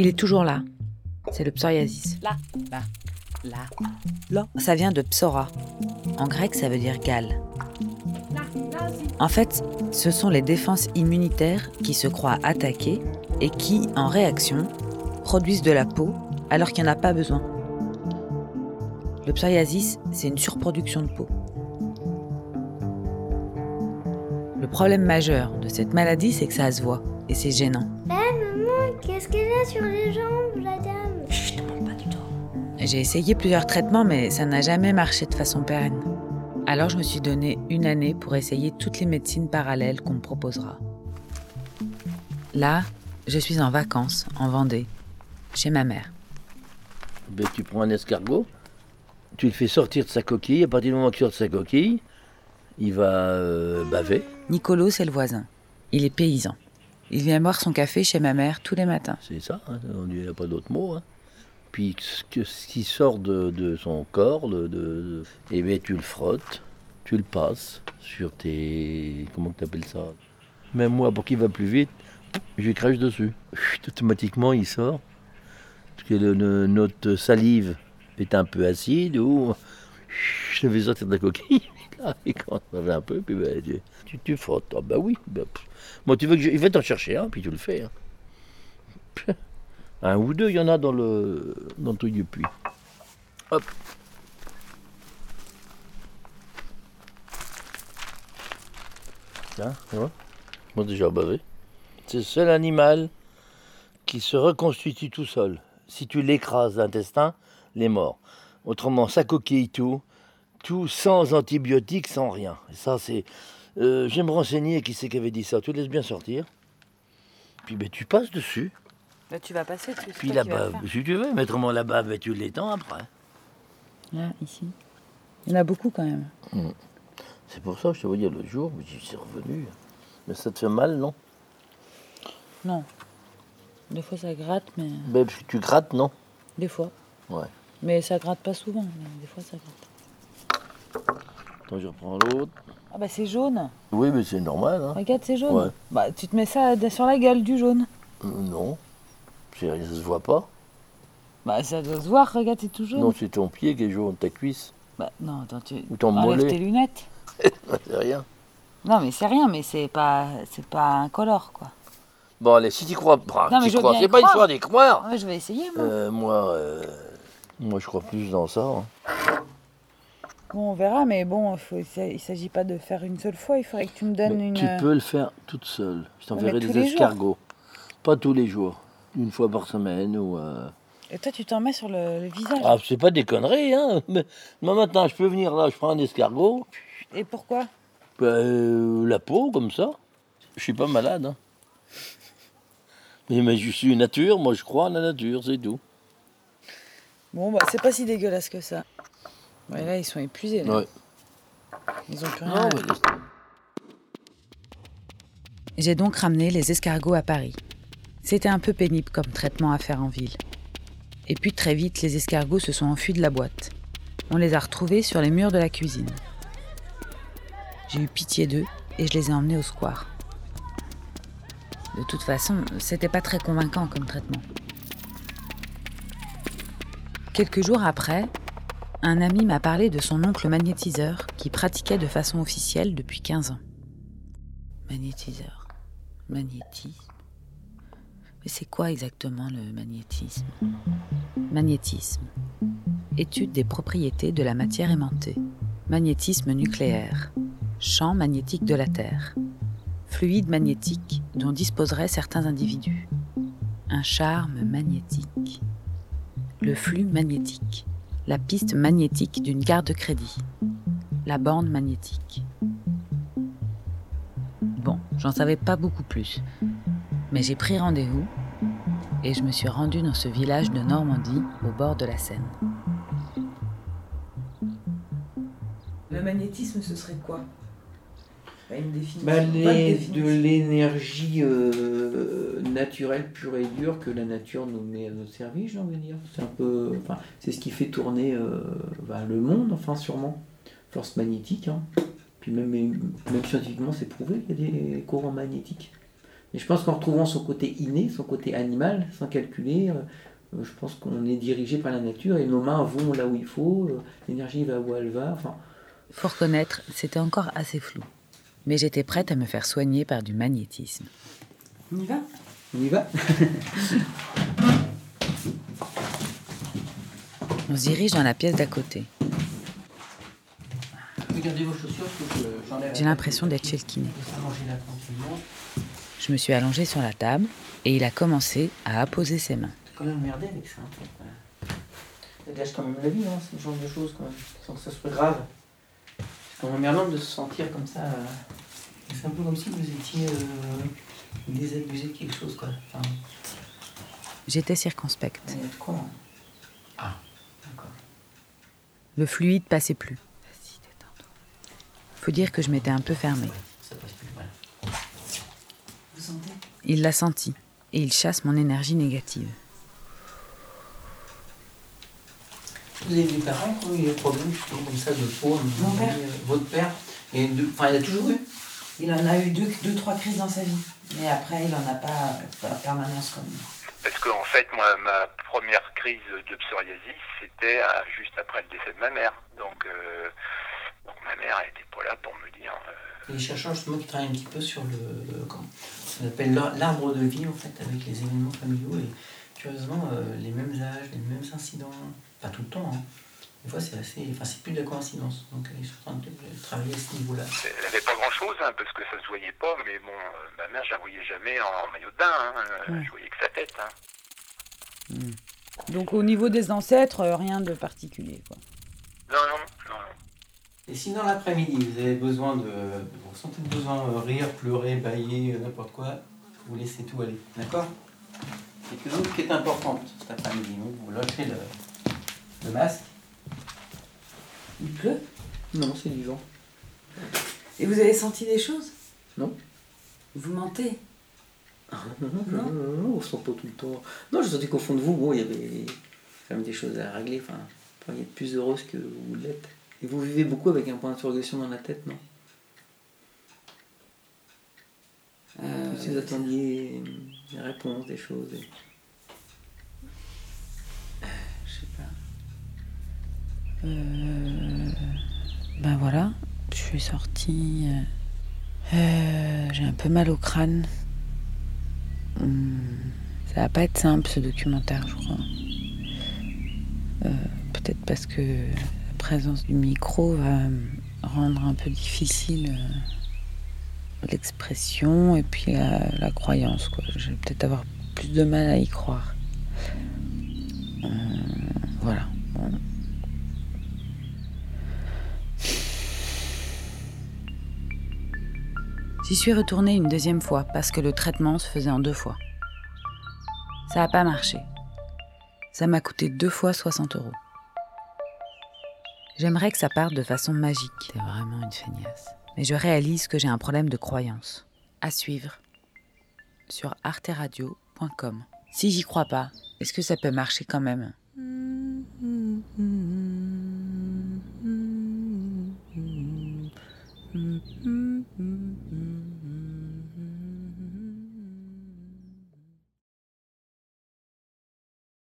Il est toujours là. C'est le psoriasis. Là, là, là, là. Ça vient de psora. En grec, ça veut dire gale. En fait, ce sont les défenses immunitaires qui se croient attaquées et qui, en réaction, produisent de la peau alors qu'il n'y en a pas besoin. Le psoriasis, c'est une surproduction de peau. Le problème majeur de cette maladie, c'est que ça se voit et c'est gênant. J'ai essayé plusieurs traitements, mais ça n'a jamais marché de façon pérenne. Alors je me suis donné une année pour essayer toutes les médecines parallèles qu'on me proposera. Là, je suis en vacances, en Vendée, chez ma mère. Ben, tu prends un escargot, tu le fais sortir de sa coquille. À partir du moment qu'il sort de sa coquille, il va euh, baver. Nicolo, c'est le voisin. Il est paysan. Il vient boire son café chez ma mère tous les matins. C'est ça, hein, on n'y a pas d'autre mot. hein. Puis ce, qui sort de, son corps, de, de- eh ben, tu le frottes, tu le passes sur tes. Comment tu appelles ça? Même moi, pour qu'il va plus vite, je crache dessus. Automatiquement, il sort. Parce que notre salive est un peu acide ou. Je le fais sortir de la coquille. Et quand ça va un peu, puis ben, tu, tu, frottes. Ah bah oui. ben. Moi, tu veux que je... Il va t'en chercher un, puis tu le fais. hein. Un ou deux, il y en a dans le, dans le truc du puits. Hop. Vois? Moi déjà bavé. C'est le seul animal qui se reconstitue tout seul. Si tu l'écrases l'intestin, il est mort. Autrement, sa coquille, tout, tout sans antibiotiques, sans rien. Et ça, c'est. euh, me renseigner qui c'est qui avait dit ça. Tu le laisses bien sortir. Puis ben, tu passes dessus. Là, tu vas passer dessus. Puis la bave, si tu veux, mais autrement la bave, ben, tu l'étends après. Là, ici. Il y en a beaucoup quand même. C'est pour ça que je te voyais l'autre jour, mais c'est revenu. Mais ça te fait mal, non? Non. Des fois, ça gratte, mais. ben, que Tu grattes, non? Des fois. Ouais. Mais ça gratte pas souvent. Mais des fois, ça gratte. Attends, je reprends l'autre. Ah, bah, c'est jaune. Oui, mais c'est normal, hein Regarde, c'est jaune. Ouais. Bah, tu te mets ça sur la gueule du jaune. Euh, Non. Ça se voit pas. Bah, ça doit se voir. Regarde, c'est tout jaune. Non, c'est ton pied qui est jaune, ta cuisse. Bah, non, attends, tu. Ou ton Enlève mollet. tes lunettes. C'est rien. Non, mais c'est rien, mais c'est pas, c'est pas incolore, quoi. Bon, allez, si tu crois pas, Non, mais t'y je veux crois. bien C'est pas une croire. fois d'y croire. Ouais, je vais essayer, moi. Euh, moi, euh, moi, je crois plus dans ça. hein. Bon, on verra, mais bon, faut, il s'agit pas de faire une seule fois. Il faudrait que tu me donnes Mais une. Tu peux le faire toute seule. Je t'enverrai mais tous des les jours. escargots. Pas tous les jours. Une fois par semaine ou. euh, Et toi, tu t'en mets sur le, le visage. Ah, c'est pas des conneries, hein. Mais, moi, maintenant, je peux venir là, je prends un escargot, Et pourquoi? Ben, euh, la peau, comme ça. Je suis pas malade, hein. Mais, mais je suis nature, moi, je crois en la nature, c'est tout. Bon, bah, c'est pas si dégueulasse que ça. Ouais, là, ils sont épuisés. là. Ouais. Ils ont plus rien. À- J'ai donc ramené les escargots à Paris. C'était un peu pénible comme traitement à faire en ville. Et puis très vite, les escargots se sont enfuis de la boîte. On les a retrouvés sur les murs de la cuisine. J'ai eu pitié d'eux et je les ai emmenés au square. De toute façon, c'était pas très convaincant comme traitement. Quelques jours après, un ami m'a parlé de son oncle magnétiseur qui pratiquait de façon officielle depuis 15 ans. Magnétiseur. Magnétisme. C'est quoi exactement le magnétisme? Magnétisme. Étude des propriétés de la matière aimantée. Magnétisme nucléaire. Champ magnétique de la Terre. Fluide magnétique dont disposeraient certains individus. Un charme magnétique. Le flux magnétique. La piste magnétique d'une carte de crédit. La bande magnétique. Bon, j'en savais pas beaucoup plus. Mais j'ai pris rendez-vous et je me suis rendue dans ce village de Normandie au bord de la Seine. Le magnétisme, ce serait quoi? Une définition Bah, les- de l'énergie euh, naturelle pure et dure que la nature nous met à notre service, j'ai envie de dire. C'est un peu, enfin, c'est ce qui fait tourner euh, bah, le monde, enfin sûrement. Force magnétique, hein. Puis même, même scientifiquement, c'est prouvé qu'il y a des courants magnétiques. Et je pense qu'en retrouvant son côté inné, son côté animal, sans calculer, euh, euh, je pense qu'on est dirigé par la nature et nos mains vont là où il faut, euh, l'énergie va où elle va. Enfin, Faut reconnaître, c'était encore assez flou. Mais j'étais prête à me faire soigner par du magnétisme. on y va? On y va? On se dirige dans la pièce d'à côté. Regardez vos chaussures, parce que j'enlève. J'ai l'impression d'être chez le kiné. Je me suis allongée sur la table et il a commencé à apposer ses mains. quand même merdé avec ça. Ça gâche quand même la vie, hein, ce genre de choses, quand même, sans que ça soit grave. C'est quand même emmerdant de se sentir comme ça. euh, C'est un peu comme si vous étiez euh, désabusé de quelque chose, quoi. Enfin, J'étais circonspecte. il y a de quoi. hein. Ah, d'accord. Le fluide passait plus. Faut dire que je m'étais un peu fermée. Ça passe plus, voilà. Vous sentez Il l'a senti et il chasse mon énergie négative. Vous avez des parents qui ont eu des problèmes justement comme ça de peau Mon père. euh, Votre père et de- Enfin, il a toujours eu Il en a eu deux, deux, trois crises dans sa vie. Mais après, il en a pas en permanence comme nous. Parce qu'en fait, moi, ma première crise de psoriasis, c'était euh, juste après le décès de ma mère. Donc, euh, donc ma mère n'était pas là pour me dire. euh, Les chercheurs justement qui travaillent un petit peu sur le, le- comment on appelle l'ar- l'arbre de vie en fait avec les événements familiaux et curieusement euh, les mêmes âges, les mêmes incidents, pas tout le temps. Hein. Des fois c'est assez, enfin c'est plus de la coïncidence. Donc ils sont en train de travailler à ce niveau-là. elle n'avait pas grand-chose, hein, parce que ça se voyait pas, mais bon, euh, ma mère, je la voyais jamais en, maillot de bain. hein, euh, Ouais. Je voyais que sa tête. hein. Donc au niveau des ancêtres, euh, rien de particulier. Quoi. Non, non. Et si dans l'après-midi vous avez besoin de, vous ressentez le besoin de rire, pleurer, bailler, euh, n'importe quoi, vous laissez tout aller, d'accord? Et que l'autre qui est importante cet après-midi, donc vous lâchez le, le masque. Il pleut? Non, c'est du vent. Et vous avez senti des choses? Non. Vous mentez? Non, non, non, non, non, on sent pas tout le temps. Non, je sentais qu'au fond de vous, bon, il y avait quand même des choses à régler. Enfin, vous être plus heureuse que vous l'êtes. Et vous vivez beaucoup avec un point d'interrogation dans la tête, non? Euh, Si vous attendiez des réponses, des choses. et- Je sais pas. Euh, ben voilà, je suis sortie. euh, euh, J'ai un peu mal au crâne. Hum, Ça va pas être simple ce documentaire, je crois. Euh, Peut-être parce que présence du micro va rendre un peu difficile euh, l'expression et puis la, la croyance. Je vais peut-être avoir plus de mal à y croire. Euh, voilà. J'y suis retournée une deuxième fois parce que le traitement se faisait en deux fois. Ça n'a pas marché. Ça m'a coûté deux fois 60 euros. J'aimerais que ça parte de façon magique. T'es vraiment une feignasse. Mais je réalise que j'ai un problème de croyance. À suivre sur arteradio.com. Si j'y crois pas, est-ce que ça peut marcher quand même?